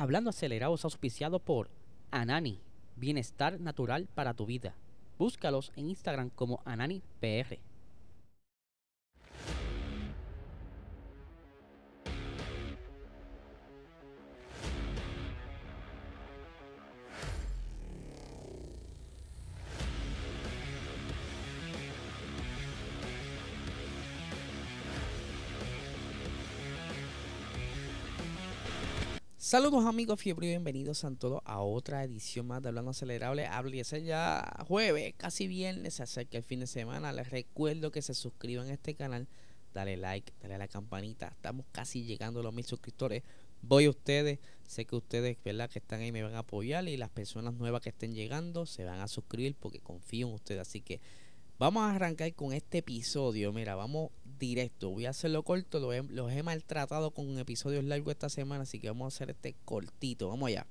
Hablando acelerado es auspiciado por Anani, bienestar natural para tu vida. Búscalos en Instagram como AnaniPR. Saludos amigos fiebre y bienvenidos a todos a otra edición más de Hablando Acelerable. Hable ya jueves, casi viernes, se acerca el fin de semana. Les recuerdo que se suscriban a este canal, dale like, dale a la campanita. Estamos casi llegando a los mil suscriptores. Voy a ustedes, sé que ustedes, ¿verdad? Que están ahí me van a apoyar y las personas nuevas que estén llegando se van a suscribir porque confío en ustedes. Así que Vamos a arrancar con este episodio. Mira, vamos directo. Voy a hacerlo corto. Los he, maltratado con episodios largos esta semana. Así que vamos a hacer este cortito. Vamos allá.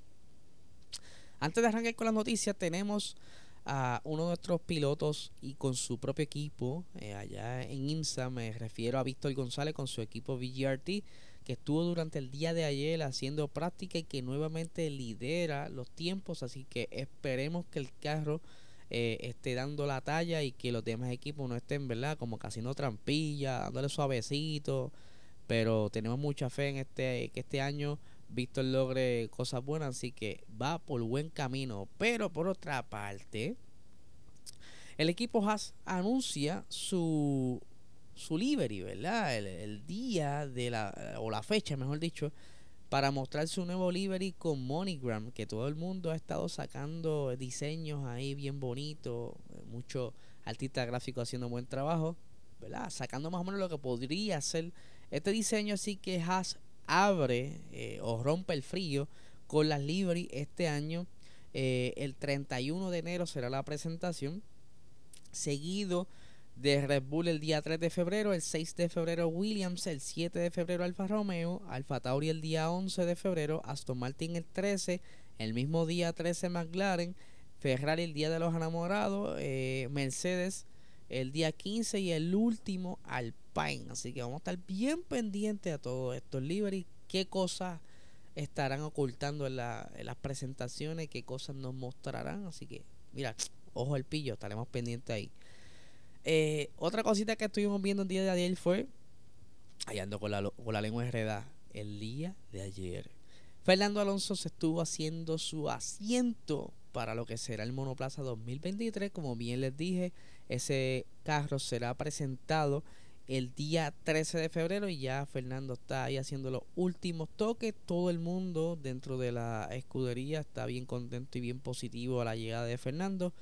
Antes de arrancar con las noticias, tenemos a uno de nuestros pilotos y con su propio equipo eh, allá en IMSA. Me refiero a Víctor González con su equipo VGRT que estuvo durante el día de ayer haciendo práctica y que nuevamente lidera los tiempos. Así que esperemos que el carro eh, esté dando la talla y que los demás equipos no estén, ¿verdad? Como casi no trampilla, dándole suavecito. Pero tenemos mucha fe en este que este año Víctor logre cosas buenas, así que va por buen camino. Pero por otra parte, el equipo Haas anuncia su su livery, ¿verdad? El, el, día de la, o la fecha, mejor dicho, para mostrar su nuevo livery con MoneyGram, que todo el mundo ha estado sacando diseños ahí bien bonitos, muchos artistas gráficos haciendo buen trabajo, ¿verdad? Sacando más o menos lo que podría ser este diseño, así que Haas abre eh, o rompe el frío con las livery este año. Eh, el 31 de enero será la presentación, seguido de Red Bull el día 3 de febrero, el 6 de febrero Williams, el 7 de febrero Alfa Romeo, Alfa Tauri el día 11 de febrero, Aston Martin el 13, el mismo día 13 McLaren, Ferrari el día de los enamorados, eh, Mercedes el día 15 y el último Alpine. Así que vamos a estar bien pendientes a todo esto. Livery, qué cosas estarán ocultando en, en las presentaciones, qué cosas nos mostrarán. Así que, mira, ojo al pillo, estaremos pendientes ahí. Eh, otra cosita que estuvimos viendo el día de ayer fue, allá ando con la, con la lengua enredada, el día de ayer. Fernando Alonso se estuvo haciendo su asiento para lo que será el Monoplaza 2023. Como bien les dije, ese carro será presentado el día 13 de febrero y ya Fernando está ahí haciendo los últimos toques. Todo el mundo dentro de la escudería está bien contento y bien positivo a la llegada de Fernando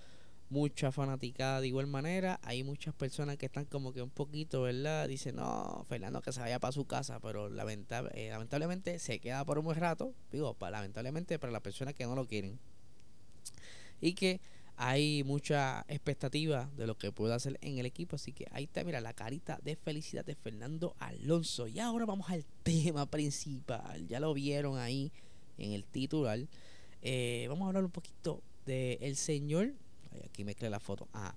mucha fanaticada de igual manera. Hay muchas personas que están como que un poquito, ¿verdad? Dicen, no, Fernando que se vaya para su casa, pero eh, lamentablemente se queda por un buen rato. Digo, lamentablemente para las personas que no lo quieren. Y que hay mucha expectativa de lo que puede hacer en el equipo. Así que ahí está, mira, la carita de felicidad de Fernando Alonso. Y ahora vamos al tema principal. Ya lo vieron ahí en el titular. Eh, vamos a hablar un poquito del el señor aquí mezclé la foto. Ah,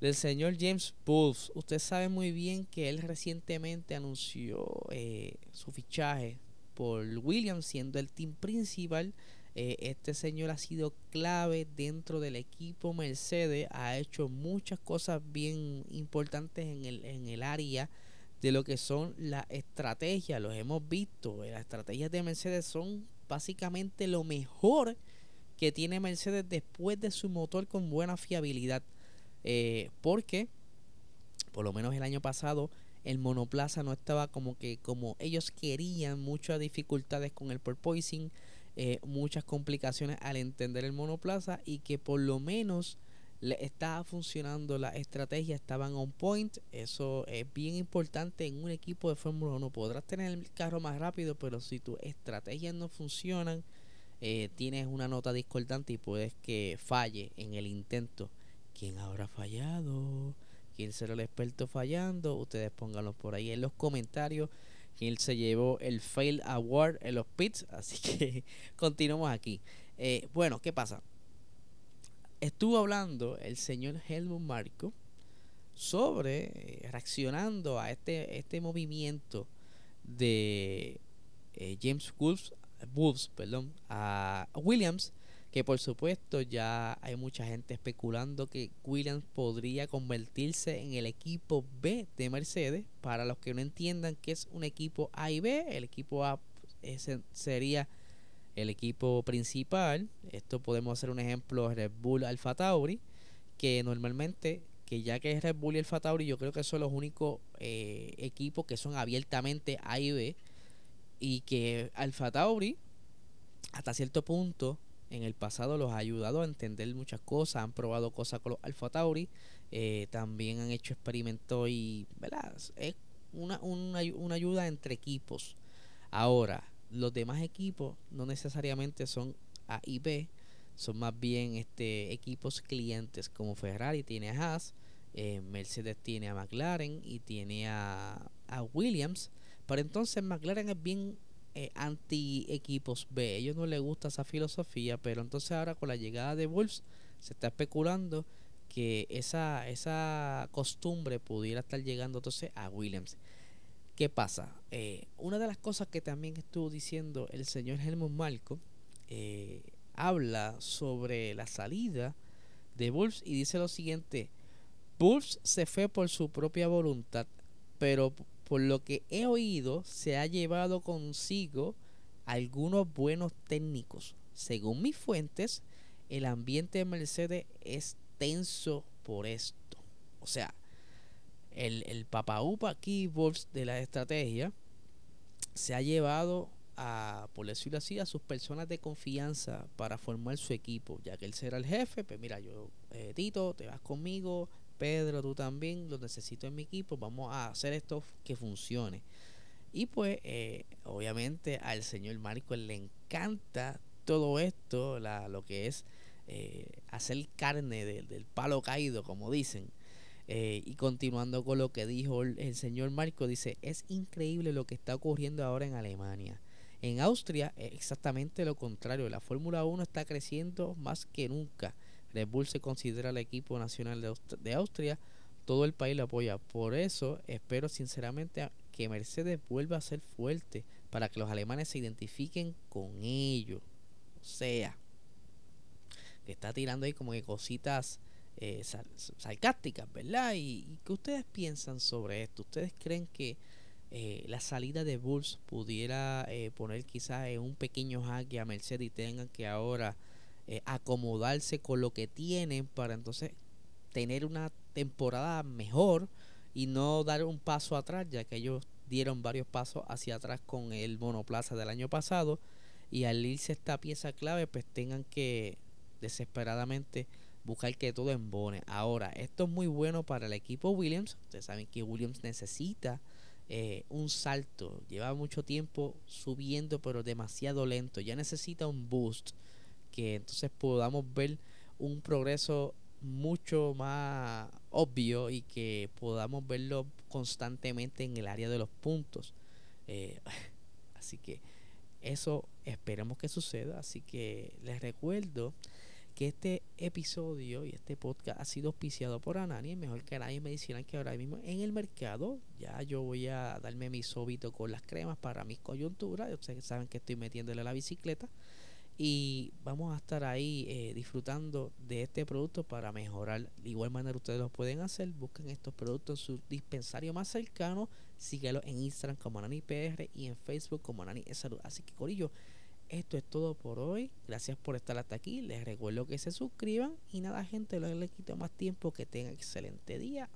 del señor James Pulse. Usted sabe muy bien que él recientemente anunció eh, su fichaje por Williams siendo el team principal. Eh, este señor ha sido clave dentro del equipo Mercedes. Ha hecho muchas cosas bien importantes en el, en el área de lo que son las estrategias. Los hemos visto. Las estrategias de Mercedes son básicamente lo mejor que tiene Mercedes después de su motor con buena fiabilidad. Eh, porque, por lo menos el año pasado, el monoplaza no estaba como que como ellos querían, muchas dificultades con el porpoising, eh, muchas complicaciones al entender el monoplaza y que por lo menos le estaba funcionando la estrategia, estaban on point. Eso es bien importante en un equipo de Fórmula 1. Podrás tener el carro más rápido, pero si tus estrategias no funcionan, eh, tienes una nota discordante y puedes que falle en el intento. ¿Quién habrá fallado? ¿Quién será el experto fallando? Ustedes pónganlo por ahí en los comentarios. ¿Quién se llevó el Fail Award en los pits? Así que continuamos aquí. Eh, bueno, ¿qué pasa? Estuvo hablando el señor Helmut Marco sobre eh, reaccionando a este, este movimiento de James Wolf Wolves, perdón, a Williams, que por supuesto ya hay mucha gente especulando que Williams podría convertirse en el equipo B de Mercedes. Para los que no entiendan que es un equipo A y B, el equipo A ese sería el equipo principal. Esto podemos hacer un ejemplo Red Bull Alfa Tauri, que normalmente, que ya que es Red Bull y Alfa Tauri, yo creo que son los únicos eh, equipos que son abiertamente A y B. Y que Alfa Tauri, hasta cierto punto, en el pasado los ha ayudado a entender muchas cosas, han probado cosas con los Alfa Tauri, eh, también han hecho experimentos y, ¿verdad? Es una, una, una ayuda entre equipos. Ahora, los demás equipos no necesariamente son A y B, son más bien este equipos clientes como Ferrari tiene a Haas, eh, Mercedes tiene a McLaren y tiene a, a Williams. Pero entonces McLaren es bien eh, anti equipos B. A ellos no les gusta esa filosofía, pero entonces ahora con la llegada de Wolves se está especulando que esa, esa costumbre pudiera estar llegando entonces a Williams. ¿Qué pasa? Eh, una de las cosas que también estuvo diciendo el señor Helmut Marco eh, habla sobre la salida de Wolves y dice lo siguiente: Wolves se fue por su propia voluntad, pero por lo que he oído, se ha llevado consigo algunos buenos técnicos. Según mis fuentes, el ambiente de Mercedes es tenso por esto. O sea, el, el papaupa aquí, de la estrategia, se ha llevado a, por decirlo así, a sus personas de confianza para formar su equipo, ya que él será el jefe, pues mira, yo, eh, Tito, te vas conmigo, Pedro, tú también, lo necesito en mi equipo, vamos a hacer esto que funcione. Y pues, eh, obviamente, al señor Marco le encanta todo esto, lo que es eh, hacer carne del palo caído, como dicen. Eh, y continuando con lo que dijo el, señor Marco, dice, es increíble lo que está ocurriendo ahora en Alemania. En Austria, exactamente lo contrario, la Fórmula 1 está creciendo más que nunca. Red Bull se considera el equipo nacional de, Austria, todo el país lo apoya. Por eso espero sinceramente que Mercedes vuelva a ser fuerte para que los alemanes se identifiquen con ellos. O sea, que está tirando ahí como que cositas eh, sarcásticas, ¿verdad? Y, qué ustedes piensan sobre esto? ¿Ustedes creen que eh, la salida de Bulls pudiera eh, poner quizás un pequeño jaque a Mercedes y tengan que ahora eh, acomodarse con lo que tienen para entonces tener una temporada mejor y no dar un paso atrás, ya que ellos dieron varios pasos hacia atrás con el monoplaza del año pasado y al irse esta pieza clave pues tengan que desesperadamente buscar que todo embone. Ahora, esto es muy bueno para el equipo Williams. Ustedes saben que Williams necesita eh, un salto. Lleva mucho tiempo subiendo, pero demasiado lento. Ya necesita un boost que entonces podamos ver un progreso mucho más obvio y que podamos verlo constantemente en el área de los puntos. Eh, así que eso esperemos que suceda. Así que les recuerdo que este episodio y este podcast ha sido auspiciado por Anani, mejor canal de medicina que ahora mismo en el mercado. Ya yo voy a darme mi sóbito con las cremas para mis coyunturas. Ustedes saben que estoy metiéndole la bicicleta y vamos a estar ahí eh, disfrutando de este producto para mejorar. De igual manera ustedes lo pueden hacer, busquen estos productos en su dispensario más cercano, síguelo en Instagram como Nani PR y en Facebook como Nani Salud. Así que Corillo, esto es todo por hoy. Gracias por estar hasta aquí. Les recuerdo que se suscriban y nada gente, les quito más tiempo. Que tengan excelente día.